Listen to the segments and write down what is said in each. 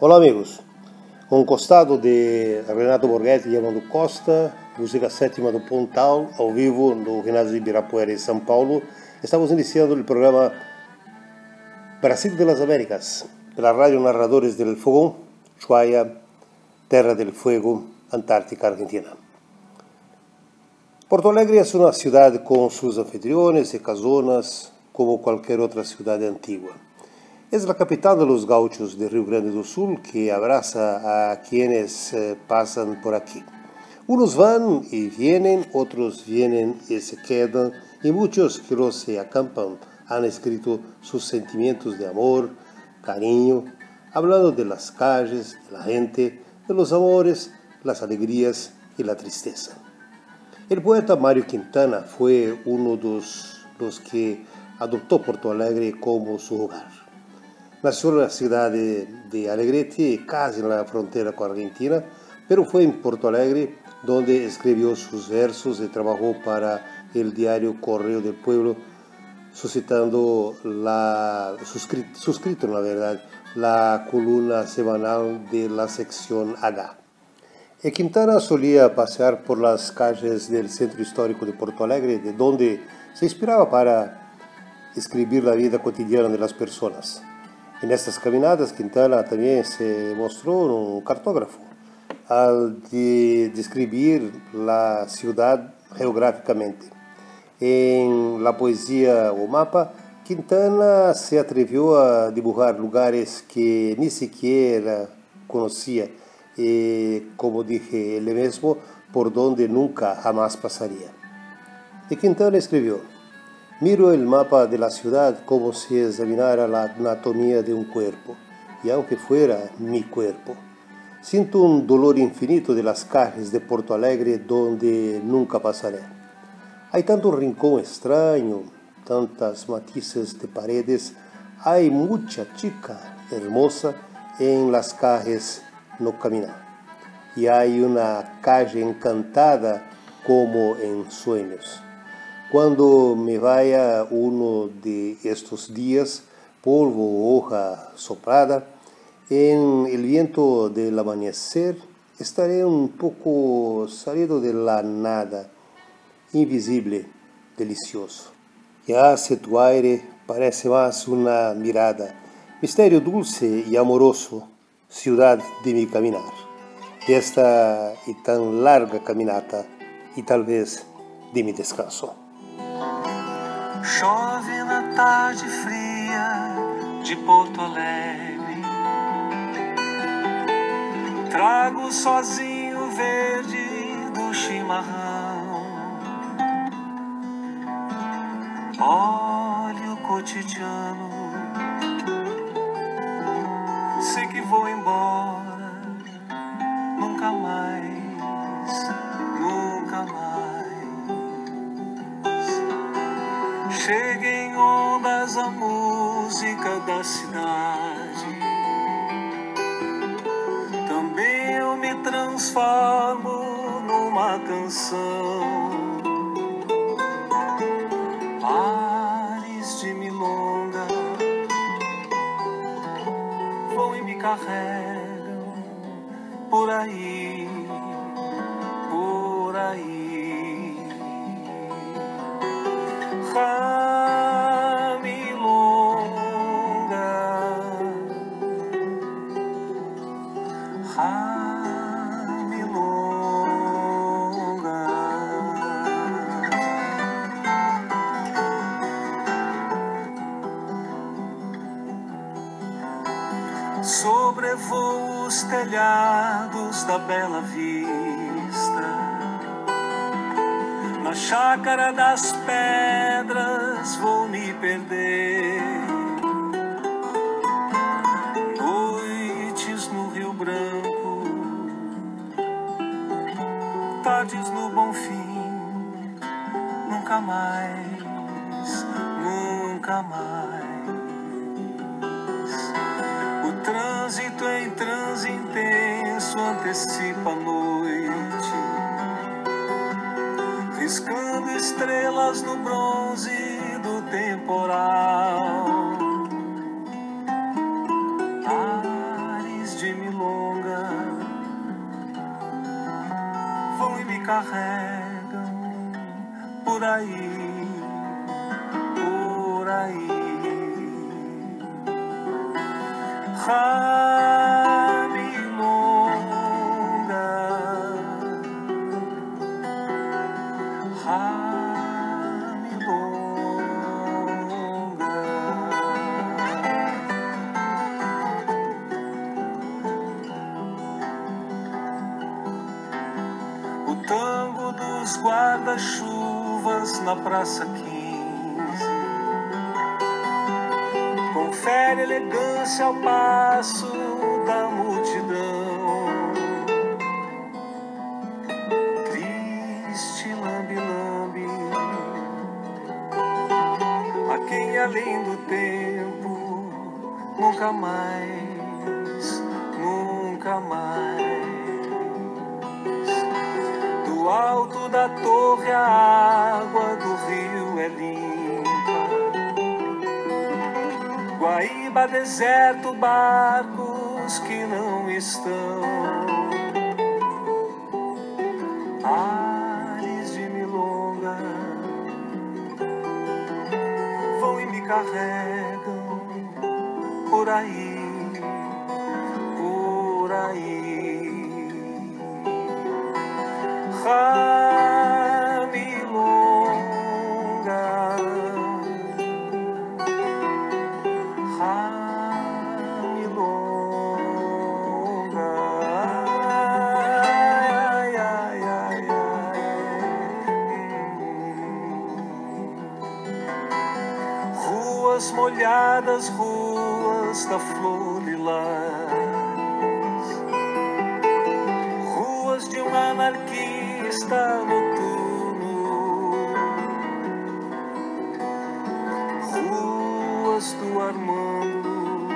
Olá, amigos. Com o costado de Renato Borghetti e Amando Costa, música sétima do Pontal, ao vivo no ginásio Ibirapuera em São Paulo, estamos iniciando o programa Brasil de las Américas, pela Rádio Narradores del Fogão, Chuaya, Terra del Fuego, Antártica, Argentina. Porto Alegre é uma cidade com seus anfitriones e casonas, como qualquer outra cidade antiga. Es la capital de los gauchos de Río Grande do Sul que abraza a quienes eh, pasan por aquí. Unos van y vienen, otros vienen y se quedan, y muchos que los se acampan han escrito sus sentimientos de amor, cariño, hablando de las calles, de la gente, de los amores, las alegrías y la tristeza. El poeta Mario Quintana fue uno de los que adoptó Porto Alegre como su hogar. Nació en la ciudad de, de Alegrete, casi en la frontera con Argentina, pero fue en Porto Alegre donde escribió sus versos y trabajó para el diario Correo del Pueblo, suscitando la, suscrito, suscrito la verdad, la columna semanal de la sección H. E Quintana solía pasear por las calles del centro histórico de Porto Alegre, de donde se inspiraba para escribir la vida cotidiana de las personas. En estas caminadas, Quintana también se mostró un cartógrafo al de describir la ciudad geográficamente. En la poesía o mapa, Quintana se atrevió a dibujar lugares que ni siquiera conocía y, como dije él mismo, por donde nunca jamás pasaría. Y Quintana escribió, Miro el mapa de la ciudad como si examinara la anatomía de un cuerpo, y aunque fuera mi cuerpo, siento un dolor infinito de las calles de Porto Alegre donde nunca pasaré. Hay tanto rincón extraño, tantas matices de paredes, hay mucha chica hermosa en las calles no caminar. Y hay una calle encantada como en sueños. Cuando me vaya uno de estos días, polvo, hoja soplada, en el viento del amanecer, estaré un poco salido de la nada, invisible, delicioso. Ya hace tu aire parece más una mirada, misterio dulce y amoroso, ciudad de mi caminar, de esta y tan larga caminata y tal vez de mi descanso. Chove na tarde fria de Porto Alegre. Trago sozinho o verde do chimarrão. Olhe o cotidiano. Sei que vou embora, nunca mais, Chega em ondas a música da cidade. Também eu me transformo numa canção. Pares de milonga vão e me carregam por aí, Sobrevoo os telhados da bela vista na chácara das pedras vou me perder. No Bonfim, nunca mais, nunca mais. O trânsito em transe intenso antecipa a noite riscando estrelas no bronze do temporal. Carregam por aí, por aí. Guarda-chuvas na Praça 15. Confere elegância ao passo da multidão. Triste lambe-lambe, a quem além do tempo nunca mais, da torre a água do rio é limpa. Guaíba, deserto, barcos que não estão. Ares de milonga vão e me carregam por aí, Ruas molhadas, ruas da flor lilás, ruas de um anarquista noturno, ruas do Armando,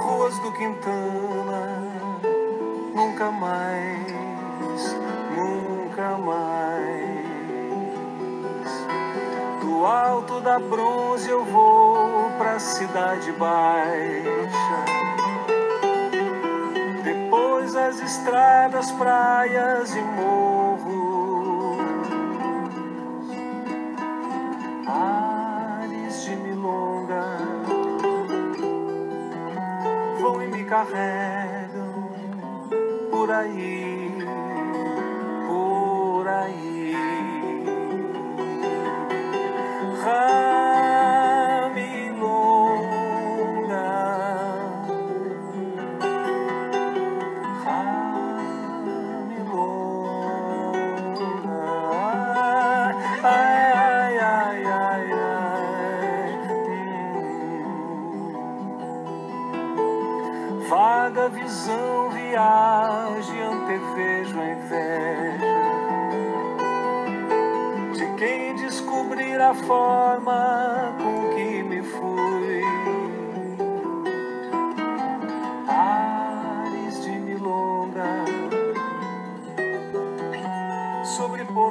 ruas do Quintana, nunca mais, da bronze eu vou pra cidade baixa. Depois as estradas, praias e morros. Ares de milonga vão e me carregam por aí,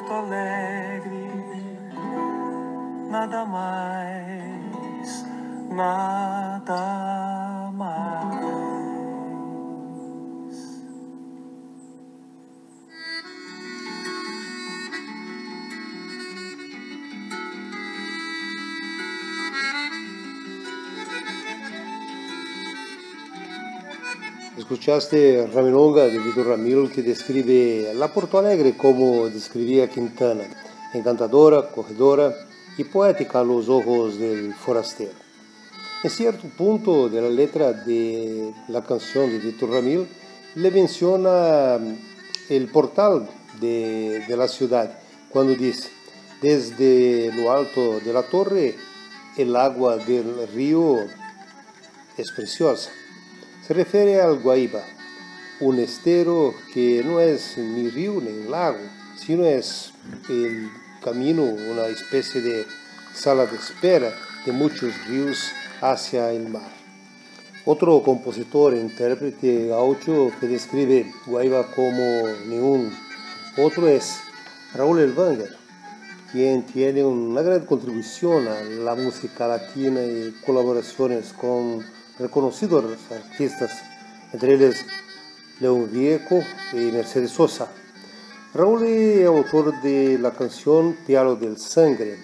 Porto Alegre, nada mais, nada mais. Escuchaste Ramilonga de Vitor Ramil que describe la Porto Alegre como describía Quintana, encantadora, corredora y poética a los ojos del forastero. En cierto punto de la letra de la canción de Vitor Ramil le menciona el portal de la ciudad cuando dice, desde lo alto de la torre el agua del río es preciosa. Se refiere al Guaíba, un estero que no es ni río ni lago, sino es el camino, una especie de sala de espera de muchos ríos hacia el mar. Otro compositor e intérprete gaucho que describe Guaíba como ningún otro es Raúl Elvanger, quien tiene una gran contribución a la música latina y colaboraciones con reconocidos artistas, entre ellos León Vieco y Mercedes Sosa. Raúl es autor de la canción Pialo del Sangre,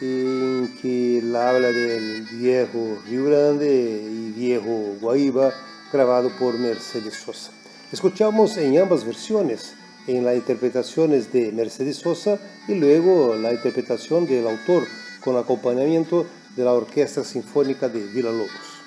en que habla del viejo Río Grande y viejo Guaíba, grabado por Mercedes Sosa. Escuchamos en ambas versiones, en las interpretaciones de Mercedes Sosa y luego la interpretación del autor con acompañamiento de la Orquesta Sinfónica de Villa Lobos.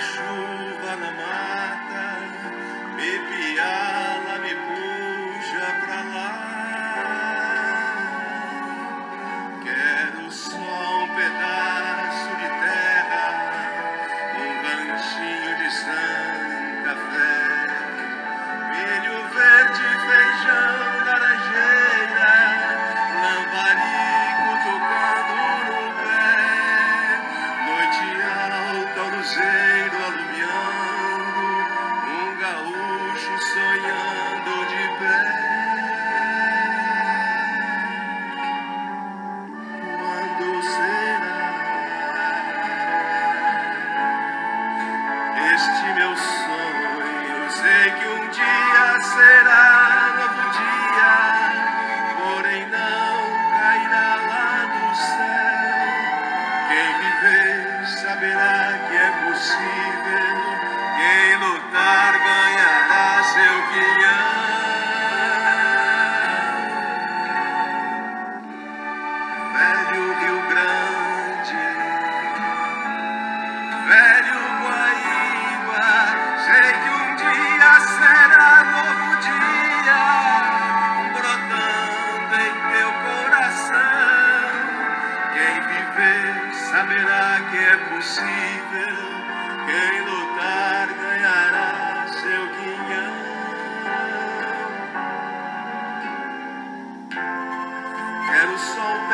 ajuda na mar.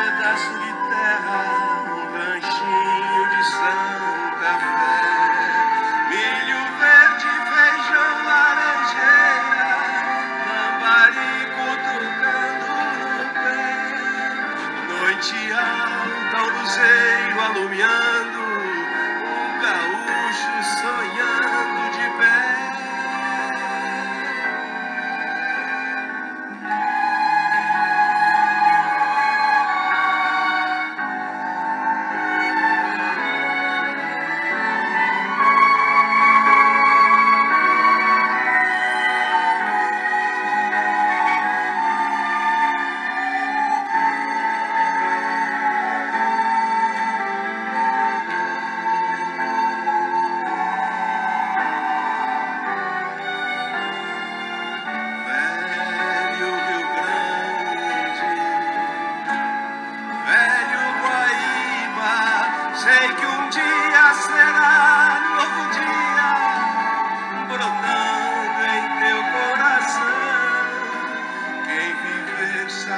pedaço de terra.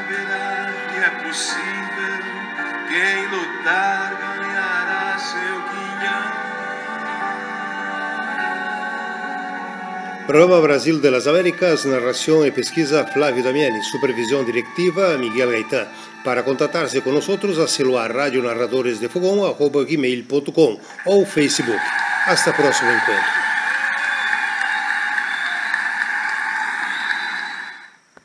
verá que é possível. Quem lutar ganhará seu guinhão. Programa Brasil de las Américas, narração e pesquisa Flávio Damiani, supervisão directiva Miguel Gaitán. Para contatarse con nosotros, acelo a radionarradoresdefogão.com ou Facebook. Hasta próximo encontro.